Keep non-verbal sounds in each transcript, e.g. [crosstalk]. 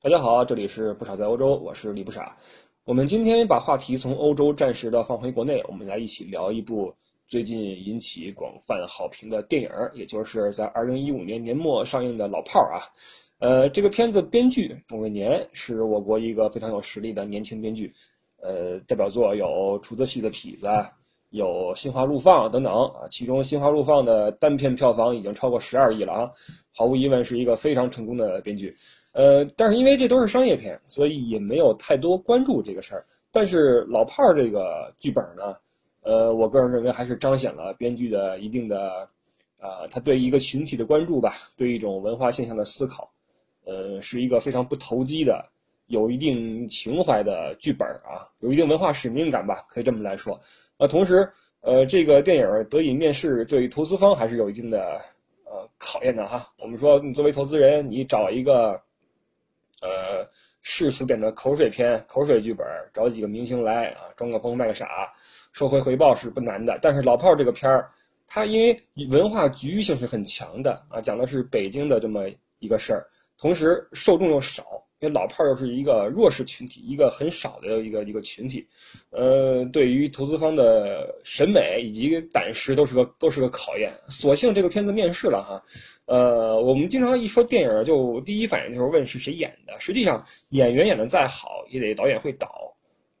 大家好，这里是不傻在欧洲，我是李不傻。我们今天把话题从欧洲暂时的放回国内，我们来一起聊一部最近引起广泛好评的电影，也就是在二零一五年年末上映的《老炮儿》啊。呃，这个片子编剧董伟年是我国一个非常有实力的年轻编剧，呃，代表作有《楚子戏的痞子》。有心花怒放等等啊，其中心花怒放的单片票房已经超过十二亿了啊，毫无疑问是一个非常成功的编剧。呃，但是因为这都是商业片，所以也没有太多关注这个事儿。但是老炮儿这个剧本呢，呃，我个人认为还是彰显了编剧的一定的，啊，他对一个群体的关注吧，对一种文化现象的思考，呃，是一个非常不投机的，有一定情怀的剧本啊，有一定文化使命感吧，可以这么来说。呃，同时，呃，这个电影得以面世，对于投资方还是有一定的呃考验的哈。我们说，你作为投资人，你找一个呃世俗点的口水片、口水剧本，找几个明星来啊，装个疯卖个傻，收回回报是不难的。但是老炮儿这个片儿，它因为文化局域性是很强的啊，讲的是北京的这么一个事儿，同时受众又少。因为老炮儿又是一个弱势群体，一个很少的一个一个群体，呃，对于投资方的审美以及胆识都是个都是个考验。所幸这个片子面世了哈，呃，我们经常一说电影，就第一反应就是问是谁演的。实际上，演员演的再好，也得导演会导；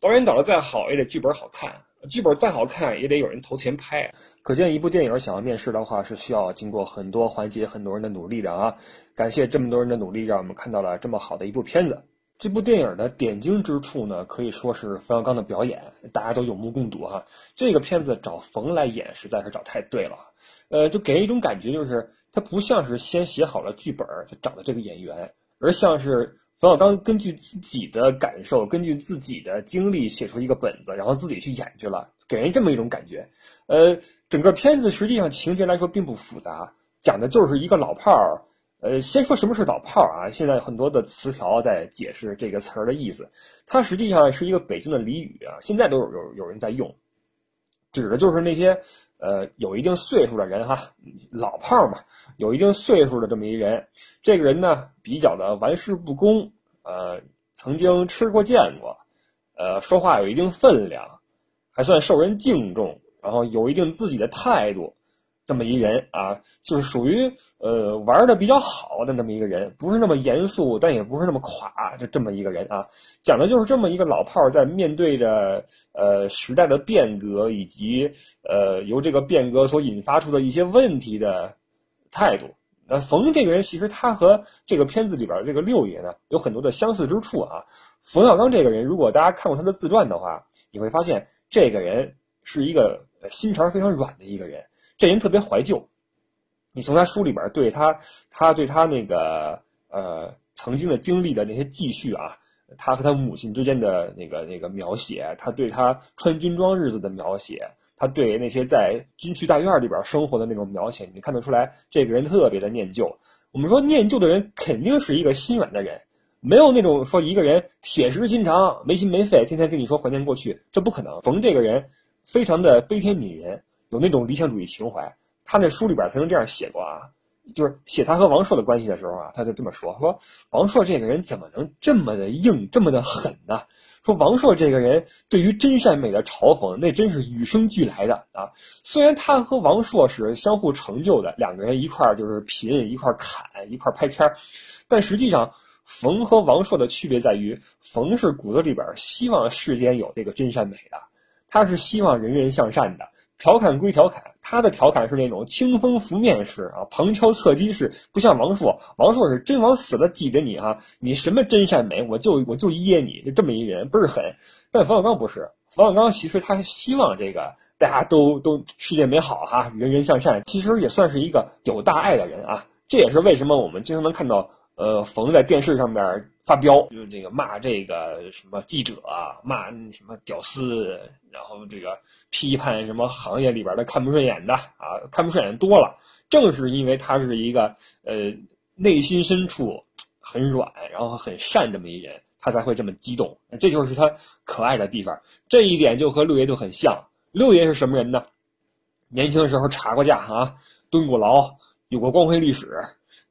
导演导的再好，也得剧本好看；剧本再好看，也得有人投钱拍。可见，一部电影想要面世的话，是需要经过很多环节、很多人的努力的啊！感谢这么多人的努力，让我们看到了这么好的一部片子。这部电影的点睛之处呢，可以说是冯小刚的表演，大家都有目共睹哈。这个片子找冯来演，实在是找太对了。呃，就给人一种感觉，就是他不像是先写好了剧本才找的这个演员，而像是冯小刚根据自己的感受、根据自己的经历写出一个本子，然后自己去演去了，给人这么一种感觉。呃。整个片子实际上情节来说并不复杂，讲的就是一个老炮儿。呃，先说什么是老炮儿啊？现在很多的词条在解释这个词儿的意思，它实际上是一个北京的俚语啊，现在都有有有人在用，指的就是那些呃有一定岁数的人哈，老炮儿嘛，有一定岁数的这么一人。这个人呢比较的玩世不恭，呃，曾经吃过见过，呃，说话有一定分量，还算受人敬重。然后有一定自己的态度，这么一人啊，就是属于呃玩的比较好的那么一个人，不是那么严肃，但也不是那么垮，就这么一个人啊。讲的就是这么一个老炮儿在面对着呃时代的变革以及呃由这个变革所引发出的一些问题的态度。那冯这个人其实他和这个片子里边这个六爷呢有很多的相似之处啊。冯小刚这个人，如果大家看过他的自传的话，你会发现这个人是一个。心肠非常软的一个人，这人特别怀旧。你从他书里边对他，他对他那个呃曾经的经历的那些记叙啊，他和他母亲之间的那个那个描写，他对他穿军装日子的描写，他对那些在军区大院里边生活的那种描写，你看得出来，这个人特别的念旧。我们说念旧的人肯定是一个心软的人，没有那种说一个人铁石心肠、没心没肺，天天跟你说怀念过去，这不可能。冯这个人。非常的悲天悯人，有那种理想主义情怀。他那书里边曾经这样写过啊，就是写他和王朔的关系的时候啊，他就这么说：说王朔这个人怎么能这么的硬，这么的狠呢？说王朔这个人对于真善美的嘲讽，那真是与生俱来的啊。虽然他和王朔是相互成就的，两个人一块儿就是贫，一块砍，一块拍片儿，但实际上，冯和王朔的区别在于，冯是骨子里边希望世间有这个真善美的。他是希望人人向善的，调侃归调侃，他的调侃是那种清风拂面式啊，旁敲侧击式，不像王朔，王朔是真往死了挤着你哈，你什么真善美，我就我就噎你，就这么一人倍儿狠。但冯小刚不是，冯小刚其实他希望这个大家都都世界美好哈，人人向善，其实也算是一个有大爱的人啊。这也是为什么我们经常能看到。呃，冯在电视上面发飙，就是这个骂这个什么记者啊，骂什么屌丝，然后这个批判什么行业里边的看不顺眼的啊，看不顺眼多了。正是因为他是一个呃内心深处很软，然后很善这么一人，他才会这么激动。这就是他可爱的地方。这一点就和六爷就很像。六爷是什么人呢？年轻的时候查过架啊，蹲过牢，有过光辉历史。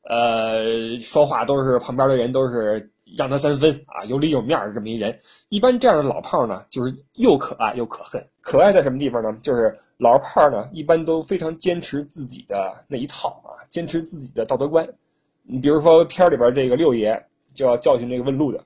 呃，说话都是旁边的人都是让他三分啊，有理有面这么一人。一般这样的老炮呢，就是又可爱又可恨。可爱在什么地方呢？就是老炮呢，一般都非常坚持自己的那一套啊，坚持自己的道德观。你比如说片里边这个六爷就要教训这个问路的，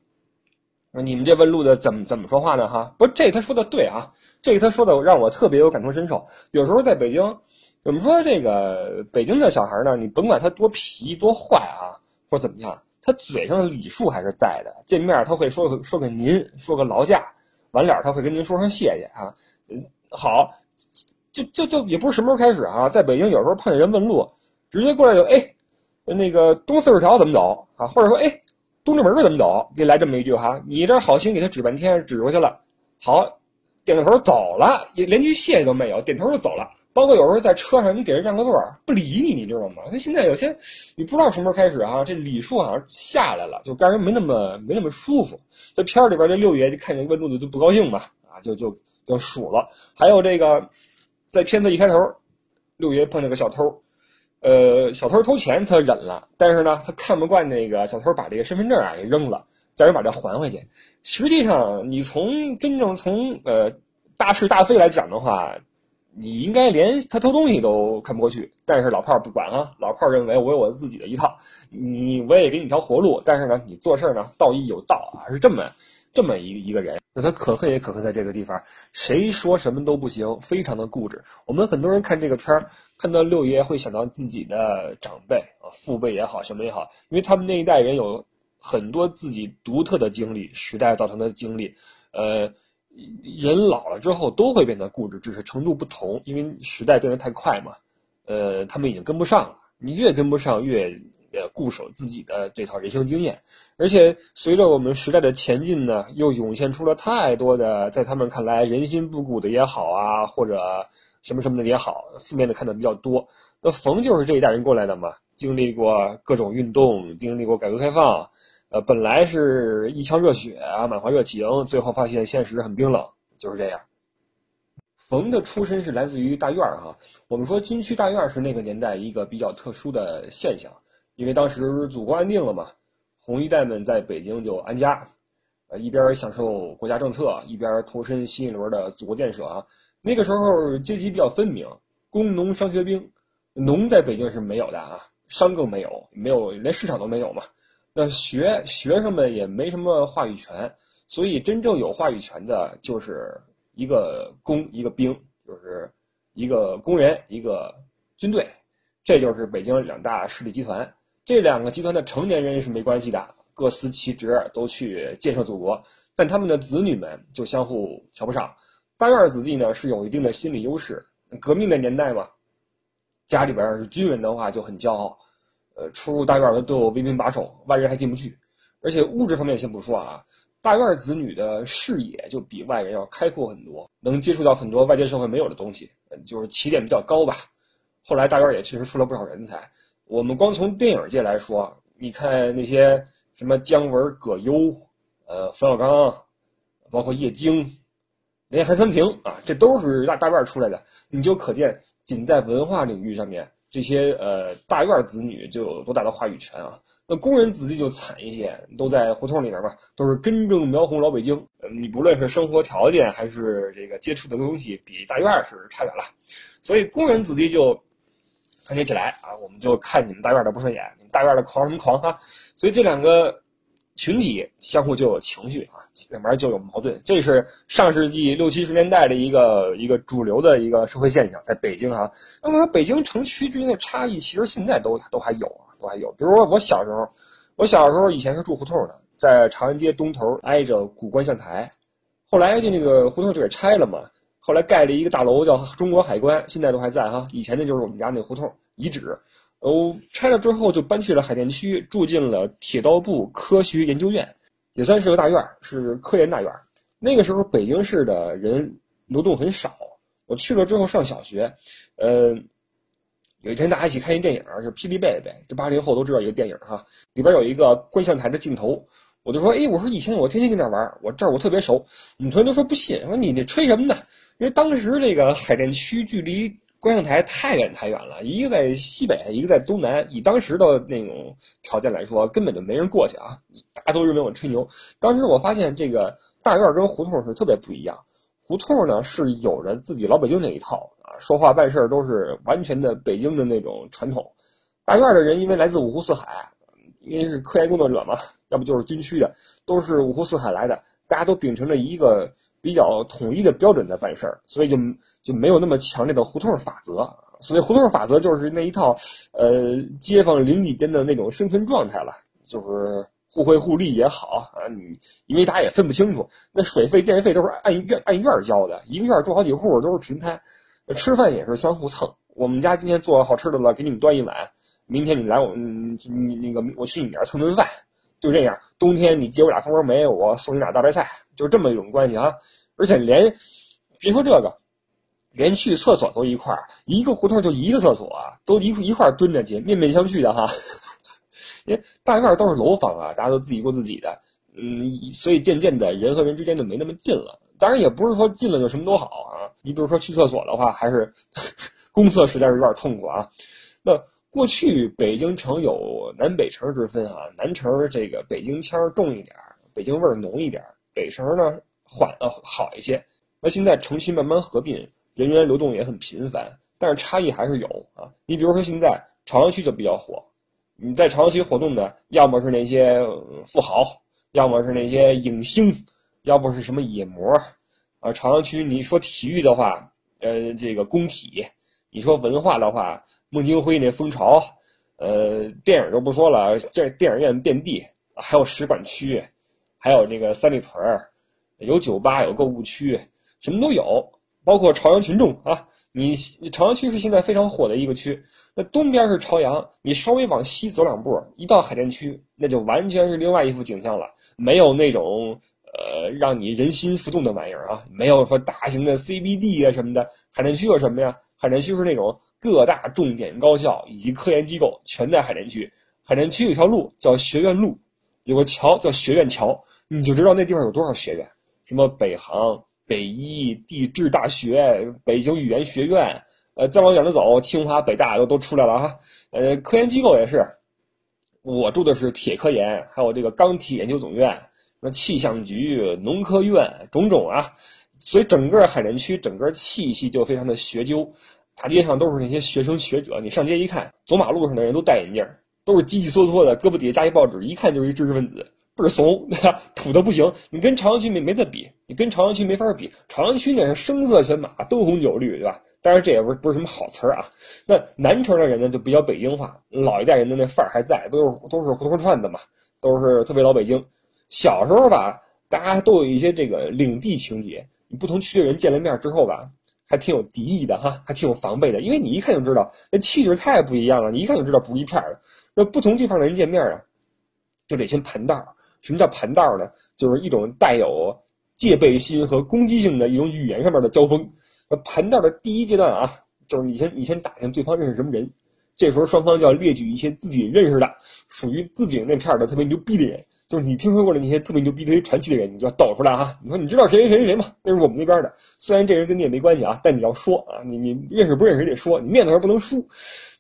你们这问路的怎么怎么说话呢？哈，不，这他说的对啊，这个他说的让我特别有感同身受。有时候在北京。我们说这个北京的小孩呢，你甭管他多皮多坏啊，或怎么样，他嘴上的礼数还是在的。见面他会说说个您，说个劳驾，完了他会跟您说声谢谢啊。嗯，好，就就就也不是什么时候开始啊，在北京有时候碰见人问路，直接过来就哎，那个东四十条怎么走啊？或者说哎，东直门怎么走？给来这么一句哈，你这好心给他指半天，指过去了，好，点个头走了，也连句谢谢都没有，点头就走了。包括有时候在车上，你给人让个座儿，不理你，你知道吗？那现在有些，你不知道什么时候开始啊，这礼数好像下来了，就让人没那么没那么舒服。这片儿里边这六爷就看见问路的就不高兴嘛，啊，就就就数了。还有这个，在片子一开头，六爷碰见个小偷，呃，小偷偷钱他忍了，但是呢，他看不惯那个小偷把这个身份证啊给扔了，叫人把这还回去。实际上，你从真正从呃大是大非来讲的话。你应该连他偷东西都看不过去，但是老炮儿不管啊，老炮儿认为我有我自己的一套，你我也给你条活路，但是呢，你做事呢道义有道啊，是这么这么一一个人。那他可恨也可恨在这个地方，谁说什么都不行，非常的固执。我们很多人看这个片儿，看到六爷会想到自己的长辈啊，父辈也好，什么也好，因为他们那一代人有很多自己独特的经历，时代造成的经历，呃。人老了之后都会变得固执，只是程度不同，因为时代变得太快嘛。呃，他们已经跟不上了。你越跟不上，越呃固守自己的这套人生经验。而且随着我们时代的前进呢，又涌现出了太多的在他们看来人心不古的也好啊，或者什么什么的也好，负面的看的比较多。那冯就是这一代人过来的嘛，经历过各种运动，经历过改革开放。呃，本来是一腔热血啊，满怀热情，最后发现现实很冰冷，就是这样。冯的出身是来自于大院儿哈，我们说军区大院儿是那个年代一个比较特殊的现象，因为当时祖国安定了嘛，红一代们在北京就安家，呃，一边享受国家政策，一边投身新一轮的祖国建设啊。那个时候阶级比较分明，工农商学兵，农在北京是没有的啊，商更没有，没有连市场都没有嘛。那学学生们也没什么话语权，所以真正有话语权的就是一个工一个兵，就是一个工人一个军队，这就是北京两大势力集团。这两个集团的成年人是没关系的，各司其职，都去建设祖国，但他们的子女们就相互瞧不上。大院子弟呢是有一定的心理优势，革命的年代嘛，家里边是军人的话就很骄傲。呃，出入大院的都有威兵把守，外人还进不去。而且物质方面先不说啊，大院子女的视野就比外人要开阔很多，能接触到很多外界社会没有的东西，就是起点比较高吧。后来大院也确实出了不少人才。我们光从电影界来说，你看那些什么姜文、葛优，呃，冯小刚，包括叶京，连韩三平啊，这都是大大院出来的。你就可见，仅在文化领域上面。这些呃大院子女就有多大的话语权啊？那工人子弟就惨一些，都在胡同里边吧，都是根正苗红老北京。你不论是生活条件还是这个接触的东西，比大院是差远了。所以工人子弟就团结起来啊，我们就看你们大院的不顺眼，你们大院的狂什么狂哈？所以这两个。群体相互就有情绪啊，两边就有矛盾，这是上世纪六七十年代的一个一个主流的一个社会现象，在北京哈。那么北京城区之间的差异，其实现在都都还有啊，都还有。比如说我小时候，我小时候以前是住胡同的，在长安街东头挨着古观象台，后来就那个胡同就给拆了嘛，后来盖了一个大楼叫中国海关，现在都还在哈。以前那就是我们家那胡同遗址。哦，拆了之后就搬去了海淀区，住进了铁道部科学研究院，也算是个大院，是科研大院。那个时候北京市的人流动很少，我去了之后上小学，呃，有一天大家一起看一电影，就《霹雳贝贝》，这八零后都知道一个电影哈，里边有一个观象台的镜头，我就说，哎，我说以前我天天跟这玩，我这儿我特别熟。我们同学都说不信，说你那吹什么呢？因为当时这个海淀区距离观象台太远太远了，一个在西北，一个在东南。以当时的那种条件来说，根本就没人过去啊！大家都认为我吹牛。当时我发现这个大院跟胡同是特别不一样。胡同呢是有着自己老北京那一套啊，说话办事都是完全的北京的那种传统。大院的人因为来自五湖四海，因为是科研工作者嘛，要不就是军区的，都是五湖四海来的，大家都秉承着一个。比较统一的标准在办事儿，所以就就没有那么强烈的胡同法则。所谓胡同法则，就是那一套，呃，街坊邻里间的那种生存状态了，就是互惠互利也好啊。你因为大家也分不清楚，那水费电费都是按院按院交的，一个院住好几户都是平摊，吃饭也是相互蹭。我们家今天做好吃的了，给你们端一碗，明天你来我你你那个我去你那儿蹭顿饭。就这样，冬天你接我俩蜂窝煤，我送你俩大白菜，就这么一种关系啊！而且连别说这个，连去厕所都一块儿，一个胡同就一个厕所，都一一块蹲着去，面面相觑的哈。[laughs] 因为大院都是楼房啊，大家都自己过自己的，嗯，所以渐渐的人和人之间就没那么近了。当然也不是说近了就什么都好啊。你比如说去厕所的话，还是 [laughs] 公厕实在是有点痛苦啊。那。过去北京城有南北城之分啊，南城这个北京腔重一点，北京味儿浓一点，北城呢缓呃好一些。那现在城区慢慢合并，人员流动也很频繁，但是差异还是有啊。你比如说现在朝阳区就比较火，你在朝阳区活动的，要么是那些富豪，要么是那些影星，要不是什么野模啊。朝阳区你说体育的话，呃，这个工体；你说文化的话。孟京辉那风潮，呃，电影就不说了，这电影院遍地，还有使馆区，还有那个三里屯儿，有酒吧，有购物区，什么都有，包括朝阳群众啊。你朝阳区是现在非常火的一个区，那东边是朝阳，你稍微往西走两步，一到海淀区，那就完全是另外一幅景象了，没有那种呃让你人心浮动的玩意儿啊，没有说大型的 CBD 啊什么的。海淀区有什么呀？海淀区是那种。各大重点高校以及科研机构全在海淀区。海淀区有条路叫学院路，有个桥叫学院桥，你就知道那地方有多少学院，什么北航、北医、地质大学、北京语言学院，呃，再往远了走，清华、北大都都出来了哈。呃，科研机构也是，我住的是铁科研，还有这个钢铁研究总院，什么气象局、农科院，种种啊。所以整个海淀区整个气息就非常的学究。大街上都是那些学生学者，你上街一看，走马路上的人都戴眼镜，都是叽叽嗦嗦的，胳膊底下夹一报纸，一看就是一知识分子，倍儿怂，对吧？土的不行。你跟朝阳区没没得比，你跟朝阳区没法比。朝阳区那是声色犬马，灯红酒绿，对吧？当然这也不是不是什么好词儿啊。那南城的人呢，就比较北京话，老一代人的那范儿还在，都是都是胡同串子嘛，都是特别老北京。小时候吧，大家都有一些这个领地情节，你不同区的人见了面之后吧。还挺有敌意的哈，还挺有防备的，因为你一看就知道那气质太不一样了，你一看就知道不一片儿的。那不同地方的人见面啊，就得先盘道。什么叫盘道呢？就是一种带有戒备心和攻击性的一种语言上面的交锋。那盘道的第一阶段啊，就是你先你先打听对方认识什么人，这时候双方就要列举一些自己认识的、属于自己那片的特别牛逼的人。就是你听说过的那些特别牛逼、特别传奇的人，你就要抖出来哈。你说你知道谁谁谁谁吗？那是我们那边的。虽然这人跟你也没关系啊，但你要说啊，你你认识不认识得说，你面子上不能输。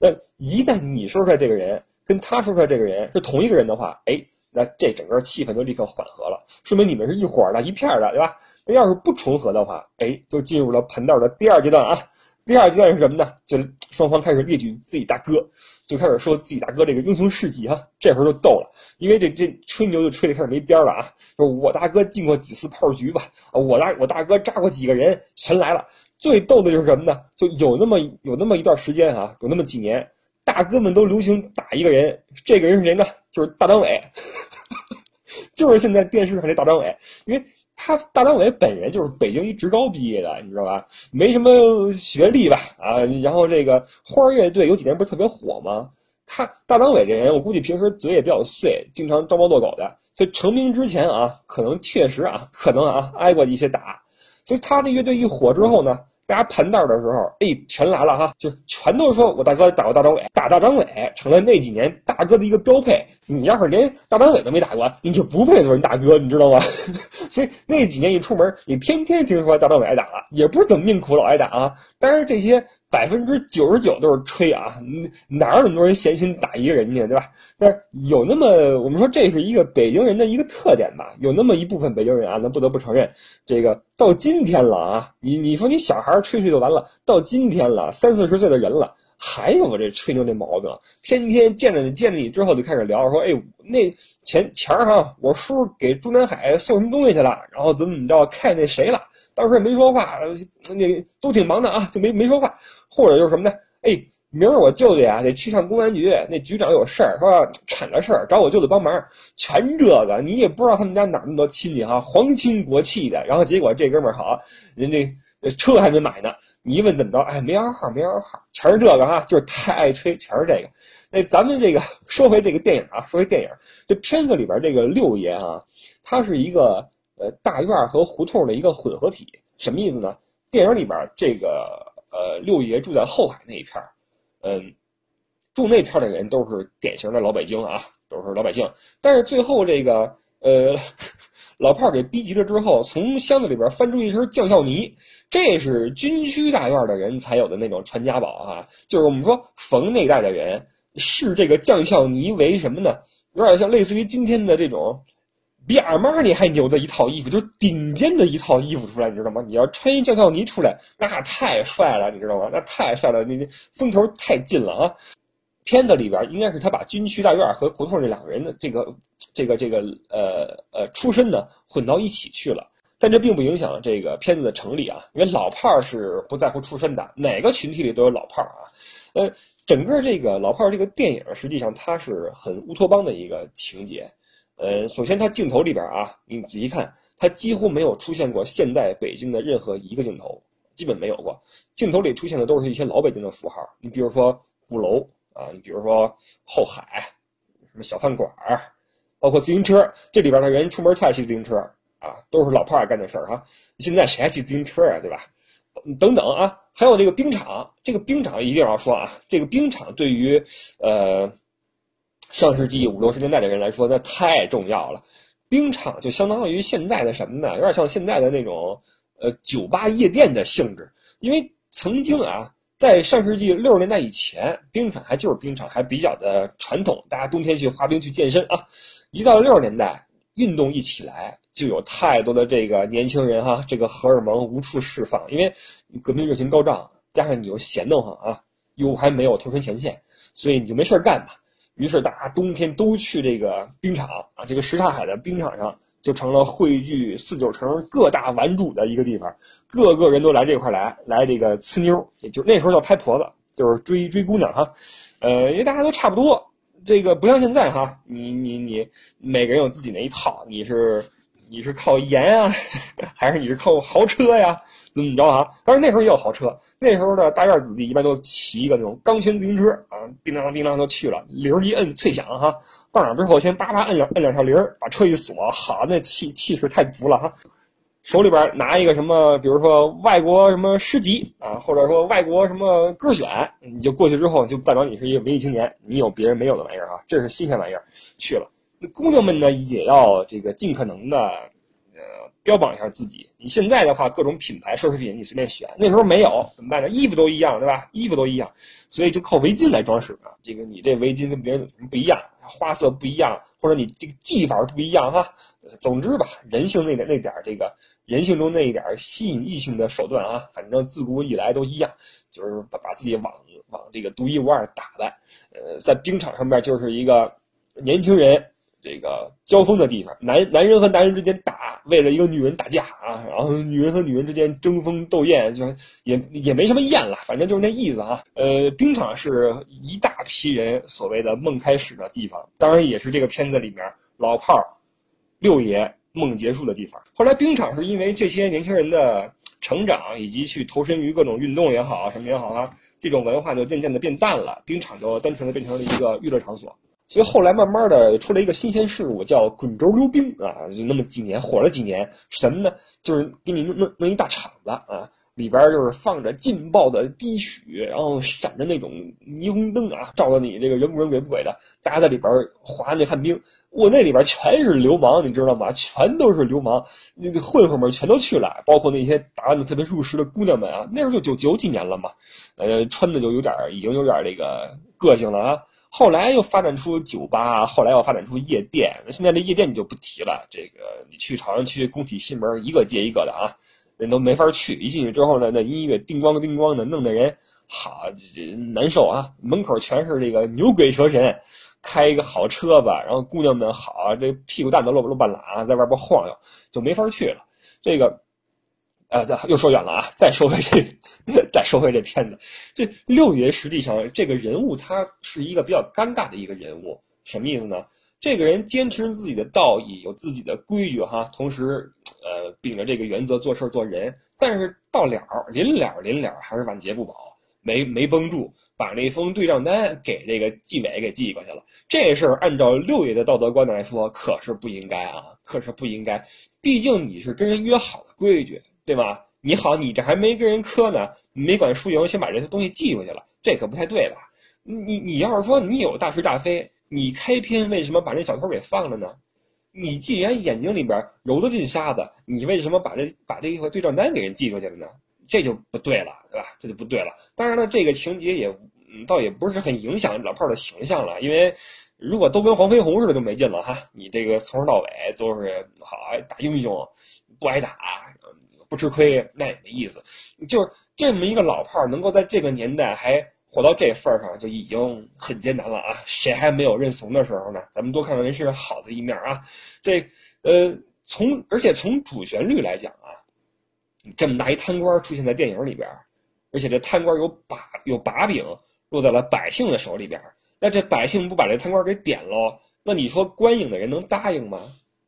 那一旦你说出来这个人跟他说出来这个人是同一个人的话，哎，那这整个气氛就立刻缓和了，说明你们是一伙的、一片的，对吧？那要是不重合的话，哎，就进入了盘道的第二阶段啊。第二阶段是什么呢？就双方开始列举自己大哥。就开始说自己大哥这个英雄事迹哈，这会儿就逗了，因为这这吹牛就吹的开始没边了啊！就我大哥进过几次炮局吧，我大我大哥炸过几个人，全来了。最逗的就是什么呢？就有那么有那么一段时间啊，有那么几年，大哥们都流行打一个人，这个人是谁呢？就是大张伟，[laughs] 就是现在电视上这大张伟，因为。他大张伟本人就是北京一职高毕业的，你知道吧？没什么学历吧？啊，然后这个花儿乐队有几年不是特别火吗？他大张伟这人，我估计平时嘴也比较碎，经常招猫逗狗的。所以成名之前啊，可能确实啊，可能啊挨过一些打。所以他的乐队一火之后呢，大家盘道的时候，哎，全来了哈，就全都说我大哥打过大张伟，打大张伟成了那几年大哥的一个标配。你要是连大张伟都没打过，你就不配做人大哥，你知道吗？[laughs] 所以那几年一出门，你天天听说大张伟挨打了，也不是怎么命苦老挨打啊。当然这些百分之九十九都是吹啊，哪有那么多人闲心打一个人家，对吧？但是有那么我们说这是一个北京人的一个特点吧，有那么一部分北京人啊，咱不得不承认，这个到今天了啊，你你说你小孩吹吹就完了，到今天了，三四十岁的人了。还有我这吹牛那毛病，天天见着你见着你之后就开始聊，说哎，那前前儿哈，我叔给中南海送什么东西去了，然后怎么怎么着，看那谁了，当时也没说话，那都挺忙的啊，就没没说话，或者就是什么呢？哎，明儿我舅舅呀得去趟公安局，那局长有事儿，说铲个事儿，找我舅舅帮忙，全这个，你也不知道他们家哪那么多亲戚哈，皇亲国戚的，然后结果这哥们儿好，人家。车还没买呢，你一问怎么着？哎，没摇号，没摇号，全是这个哈，就是太爱吹，全是这个。那咱们这个说回这个电影啊，说回电影，这片子里边这个六爷啊，他是一个呃大院和胡同的一个混合体，什么意思呢？电影里边这个呃六爷住在后海那一片嗯，住那片的人都是典型的老北京啊，都是老百姓。但是最后这个呃。[laughs] 老炮儿给逼急了之后，从箱子里边翻出一身将校泥，这是军区大院的人才有的那种传家宝啊！就是我们说冯那代的人视这个将校尼为什么呢？有点像类似于今天的这种比阿玛尼还牛的一套衣服，就是顶尖的一套衣服出来，你知道吗？你要穿一将校尼出来，那太帅了，你知道吗？那太帅了，那风头太劲了啊！片子里边应该是他把军区大院和胡同这两个人的这个、这个、这个呃呃出身呢混到一起去了，但这并不影响这个片子的成立啊，因为老炮儿是不在乎出身的，哪个群体里都有老炮儿啊。呃，整个这个老炮儿这个电影实际上它是很乌托邦的一个情节。呃，首先它镜头里边啊，你仔细看，它几乎没有出现过现代北京的任何一个镜头，基本没有过。镜头里出现的都是一些老北京的符号，你比如说鼓楼。啊，你比如说后海，什么小饭馆儿，包括自行车，这里边的人出门爱骑自行车啊，都是老炮儿干的事儿哈。现在谁还骑自行车啊，对吧？等等啊，还有这个冰场，这个冰场一定要说啊，这个冰场对于呃上世纪五六十年代的人来说，那太重要了。冰场就相当于现在的什么呢？有点像现在的那种呃酒吧夜店的性质，因为曾经啊。在上世纪六十年代以前，冰场还就是冰场，还比较的传统，大家冬天去滑冰去健身啊。一到六十年代，运动一起来，就有太多的这个年轻人哈，这个荷尔蒙无处释放，因为革命热情高涨，加上你又闲得慌啊，又还没有投身前线，所以你就没事干嘛。于是大家冬天都去这个冰场啊，这个什刹海的冰场上。就成了汇聚四九城各大玩主的一个地方，个个人都来这块来，来这个呲妞，也就那时候叫拍婆子，就是追追姑娘哈，呃，因为大家都差不多，这个不像现在哈，你你你每个人有自己那一套，你是你是靠颜啊，还是你是靠豪车呀？怎么着啊？当然那时候也有豪车，那时候的大院子弟一般都骑一个那种钢圈自行车啊，叮当叮当就去了，铃儿一摁脆响哈。到哪之后，先叭叭摁两摁两下铃儿，把车一锁，好，那气气势太足了哈。手里边拿一个什么，比如说外国什么诗集啊，或者说外国什么歌选，你就过去之后，就代表你是一个文艺青年，你有别人没有的玩意儿啊，这是新鲜玩意儿。去了，那姑娘们呢，也要这个尽可能的呃标榜一下自己。你现在的话，各种品牌奢侈品你随便选，那时候没有怎么办呢？衣服都一样，对吧？衣服都一样，所以就靠围巾来装饰啊。这个你这围巾跟别人不一样？花色不一样，或者你这个技法不一样哈。总之吧，人性那点那点这个人性中那一点吸引异性的手段啊，反正自古以来都一样，就是把把自己往往这个独一无二打扮。呃，在冰场上面就是一个年轻人。这个交锋的地方，男男人和男人之间打，为了一个女人打架啊，然后女人和女人之间争锋斗艳，就也也没什么艳了，反正就是那意思啊。呃，冰场是一大批人所谓的梦开始的地方，当然也是这个片子里面老炮儿六爷梦结束的地方。后来冰场是因为这些年轻人的成长以及去投身于各种运动也好啊，什么也好啊，这种文化就渐渐的变淡了，冰场就单纯的变成了一个娱乐场所。所以后来慢慢的出了一个新鲜事物，叫滚轴溜冰啊，就那么几年火了几年，什么呢？就是给你弄弄弄一大场子啊，里边就是放着劲爆的滴血，然后闪着那种霓虹灯啊，照的你这个人不人鬼不鬼的。大家在里边滑那旱冰，我那里边全是流氓，你知道吗？全都是流氓，那个混混们全都去了，包括那些打扮的特别入时的姑娘们啊。那时候就九九几年了嘛，呃，穿的就有点已经有点这个个性了啊。后来又发展出酒吧，后来又发展出夜店。现在这夜店你就不提了，这个你去朝阳区工体西门，一个接一个的啊。人都没法去，一进去之后呢，那音乐叮咣叮咣的，弄得人好难受啊！门口全是这个牛鬼蛇神，开一个好车吧，然后姑娘们好，这屁股蛋子露露半拉，在外边晃悠，就没法去了。这个，呃，又说远了啊！再说回这，[laughs] 再说回这片子，这六爷实际上这个人物他是一个比较尴尬的一个人物，什么意思呢？这个人坚持自己的道义，有自己的规矩哈，同时，呃，秉着这个原则做事做人。但是到了临了临了，还是晚节不保，没没绷住，把那封对账单给这个纪委给寄过去了。这事儿按照六爷的道德观来说，可是不应该啊，可是不应该。毕竟你是跟人约好的规矩，对吧？你好，你这还没跟人磕呢，没管输赢，先把这些东西寄过去了，这可不太对吧？你你要是说你有大是大非。你开篇为什么把那小偷给放了呢？你既然眼睛里边揉得进沙子，你为什么把这把这一个对账单给人寄出去了呢？这就不对了，对吧？这就不对了。当然了，这个情节也嗯，倒也不是很影响老炮儿的形象了，因为如果都跟黄飞鸿似的就没劲了哈。你这个从头到尾都是好打英雄，不挨打，不吃亏，那也没意思。就是这么一个老炮儿能够在这个年代还。活到这份儿上就已经很艰难了啊！谁还没有认怂的时候呢？咱们多看看人身上好的一面啊！这，呃，从而且从主旋律来讲啊，这么大一贪官出现在电影里边，而且这贪官有把有把柄落在了百姓的手里边，那这百姓不把这贪官给点喽？那你说观影的人能答应吗？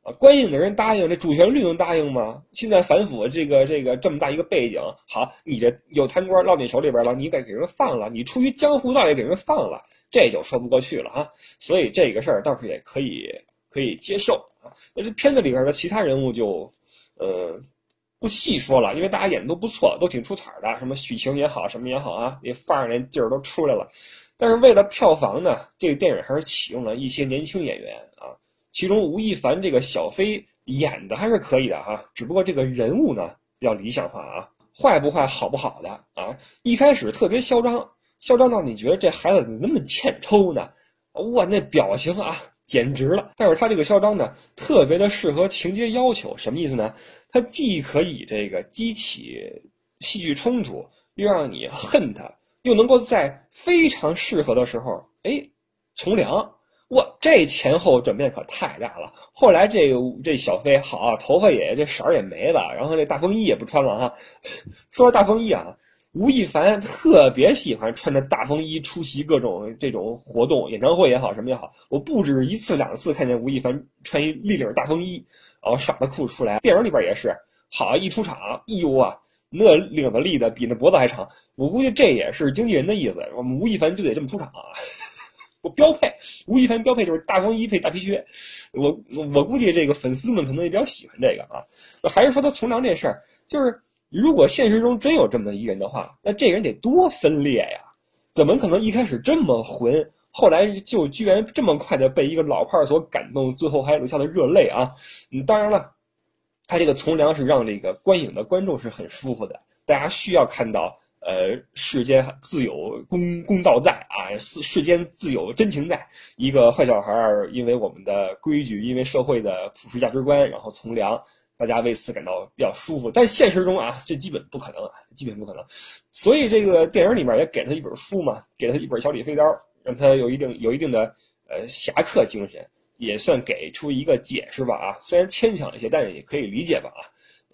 啊，观影的人答应，这主旋律能答应吗？现在反腐这个这个这么大一个背景，好，你这有贪官落你手里边了，你给给人放了，你出于江湖道也给人放了，这就说不过去了啊。所以这个事儿倒是也可以可以接受啊。那这片子里边的其他人物就，呃，不细说了，因为大家演的都不错，都挺出彩的，什么许晴也好，什么也好啊，那范儿那劲儿都出来了。但是为了票房呢，这个电影还是启用了一些年轻演员啊。其中吴亦凡这个小飞演的还是可以的哈，只不过这个人物呢比较理想化啊，坏不坏，好不好的啊？一开始特别嚣张，嚣张到你觉得这孩子怎么那么欠抽呢？哇，那表情啊，简直了！但是他这个嚣张呢，特别的适合情节要求，什么意思呢？他既可以这个激起戏剧冲突，又让你恨他，又能够在非常适合的时候，哎，从良。哇，这前后转变可太大了。后来这个这小飞好，头发也这色儿也没了，然后这大风衣也不穿了哈。[laughs] 说到大风衣啊，吴亦凡特别喜欢穿着大风衣出席各种这种活动，演唱会也好，什么也好。我不止一次两次看见吴亦凡穿一立领大风衣，然后耍的酷出来。电影里边也是，好一出场，哎呦啊，那领子立的比那脖子还长。我估计这也是经纪人的意思，我们吴亦凡就得这么出场啊。[laughs] 我标配，吴亦凡标配就是大风衣配大皮靴，我我估计这个粉丝们可能也比较喜欢这个啊。还是说他从良这事儿，就是如果现实中真有这么一人的话，那这人得多分裂呀？怎么可能一开始这么混，后来就居然这么快的被一个老炮儿所感动，最后还流下了热泪啊？嗯，当然了，他这个从良是让这个观影的观众是很舒服的，大家需要看到。呃，世间自有公公道在啊，世世间自有真情在。一个坏小孩儿，因为我们的规矩，因为社会的普世价值观，然后从良，大家为此感到比较舒服。但现实中啊，这基本不可能啊，基本不可能。所以这个电影里面也给他一本书嘛，给了他一本小李飞刀，让他有一定有一定的呃侠客精神，也算给出一个解释吧啊。虽然牵强一些，但是也可以理解吧啊。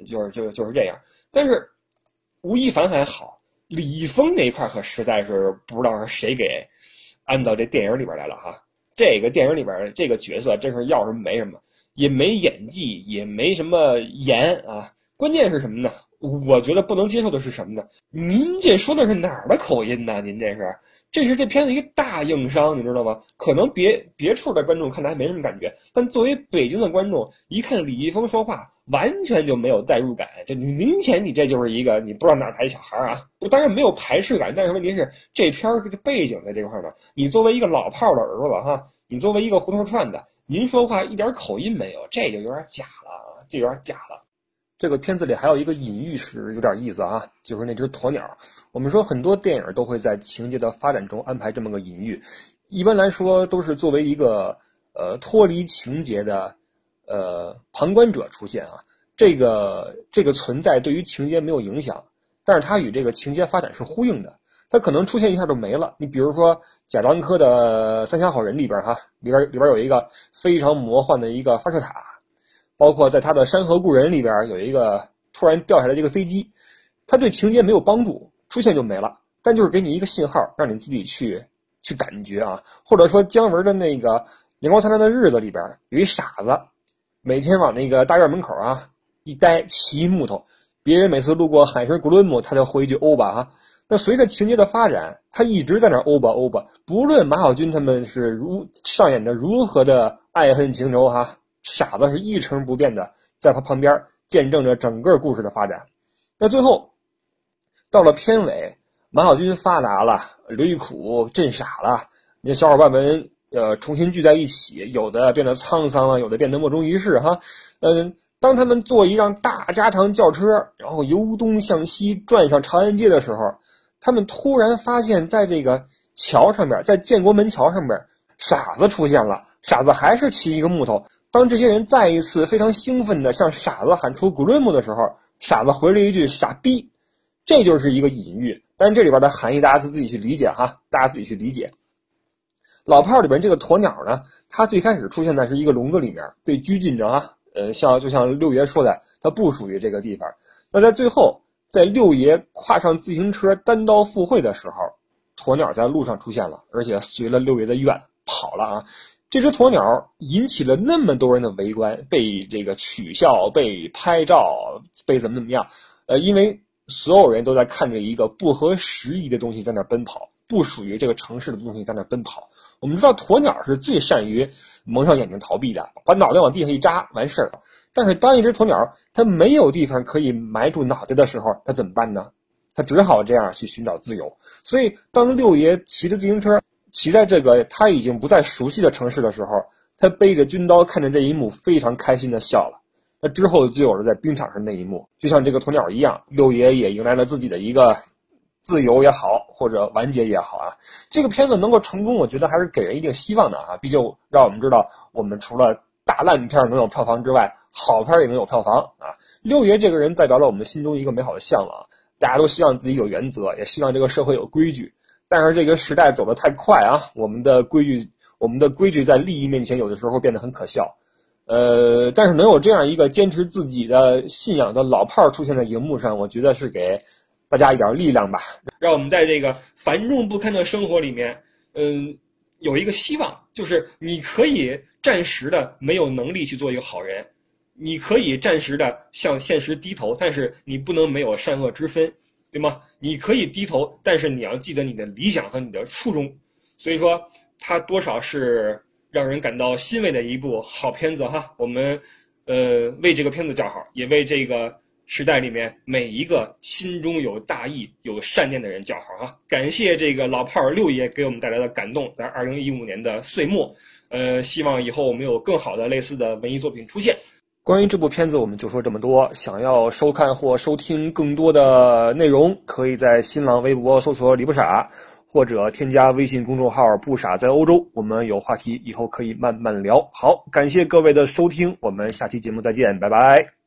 就是就就是这样。但是吴亦凡还好。李易峰那一块可实在是不知道是谁给安到这电影里边来了哈。这个电影里边这个角色真是要什么没什么，也没演技，也没什么颜啊。关键是什么呢？我觉得不能接受的是什么呢？您这说的是哪儿的口音呢？您这是这是这片子一个大硬伤，你知道吗？可能别别处的观众看来没什么感觉，但作为北京的观众，一看李易峰说话，完全就没有代入感，就你明显你这就是一个你不知道哪儿来的小孩啊！当然没有排斥感，但是问题是这片儿背景在这块儿呢，你作为一个老炮的儿子哈，你作为一个胡同串的，您说话一点口音没有，这就有点假了啊，这有点假了。这个片子里还有一个隐喻是有点意思啊，就是那只鸵鸟。我们说很多电影都会在情节的发展中安排这么个隐喻，一般来说都是作为一个呃脱离情节的呃旁观者出现啊。这个这个存在对于情节没有影响，但是它与这个情节发展是呼应的。它可能出现一下就没了。你比如说贾樟柯的《三峡好人》里边哈，里边里边有一个非常魔幻的一个发射塔。包括在他的《山河故人》里边有一个突然掉下来的一个飞机，他对情节没有帮助，出现就没了，但就是给你一个信号，让你自己去去感觉啊。或者说姜文的那个《阳光灿烂的日子》里边有一傻子，每天往那个大院门口啊一呆，骑木头，别人每次路过喊声“古伦姆”，他就回一句“欧巴”哈。那随着情节的发展，他一直在那欧巴欧巴，不论马小军他们是如上演着如何的爱恨情仇哈。傻子是一成不变的，在他旁边见证着整个故事的发展。那最后到了片尾，马小军发达了，刘玉苦震傻了，那小伙伴们呃重新聚在一起，有的变得沧桑了，有的变得莫衷一是哈。嗯，当他们坐一辆大加长轿车，然后由东向西转上长安街的时候，他们突然发现，在这个桥上面，在建国门桥上面，傻子出现了。傻子还是骑一个木头。当这些人再一次非常兴奋地向傻子喊出“古伦姆”的时候，傻子回了一句“傻逼”，这就是一个隐喻。但这里边的含义大家自己去理解哈，大家自己去理解。老炮儿里边这个鸵鸟呢，它最开始出现在是一个笼子里面，被拘禁着啊。呃，像就像六爷说的，它不属于这个地方。那在最后，在六爷跨上自行车单刀赴会的时候，鸵鸟在路上出现了，而且随了六爷的愿跑了啊。这只鸵鸟引起了那么多人的围观，被这个取笑，被拍照，被怎么怎么样？呃，因为所有人都在看着一个不合时宜的东西在那奔跑，不属于这个城市的东西在那奔跑。我们知道鸵鸟是最善于蒙上眼睛逃避的，把脑袋往地上一扎完事儿。但是当一只鸵鸟它没有地方可以埋住脑袋的时候，它怎么办呢？它只好这样去寻找自由。所以当六爷骑着自行车。骑在这个他已经不再熟悉的城市的时候，他背着军刀看着这一幕，非常开心的笑了。那之后就有了在冰场上那一幕，就像这个鸵鸟一样，六爷也迎来了自己的一个自由也好，或者完结也好啊。这个片子能够成功，我觉得还是给人一定希望的啊。毕竟让我们知道，我们除了大烂片能有票房之外，好片也能有票房啊。六爷这个人代表了我们心中一个美好的向往，大家都希望自己有原则，也希望这个社会有规矩。但是这个时代走得太快啊，我们的规矩，我们的规矩在利益面前有的时候变得很可笑，呃，但是能有这样一个坚持自己的信仰的老炮儿出现在荧幕上，我觉得是给大家一点力量吧，让我们在这个繁重不堪的生活里面，嗯，有一个希望，就是你可以暂时的没有能力去做一个好人，你可以暂时的向现实低头，但是你不能没有善恶之分。对吗？你可以低头，但是你要记得你的理想和你的初衷。所以说，它多少是让人感到欣慰的一部好片子哈。我们，呃，为这个片子叫好，也为这个时代里面每一个心中有大义、有善念的人叫好哈。感谢这个老炮儿六爷给我们带来的感动，在二零一五年的岁末，呃，希望以后我们有更好的类似的文艺作品出现。关于这部片子，我们就说这么多。想要收看或收听更多的内容，可以在新浪微博搜索“李不傻”，或者添加微信公众号“不傻在欧洲”。我们有话题，以后可以慢慢聊。好，感谢各位的收听，我们下期节目再见，拜拜。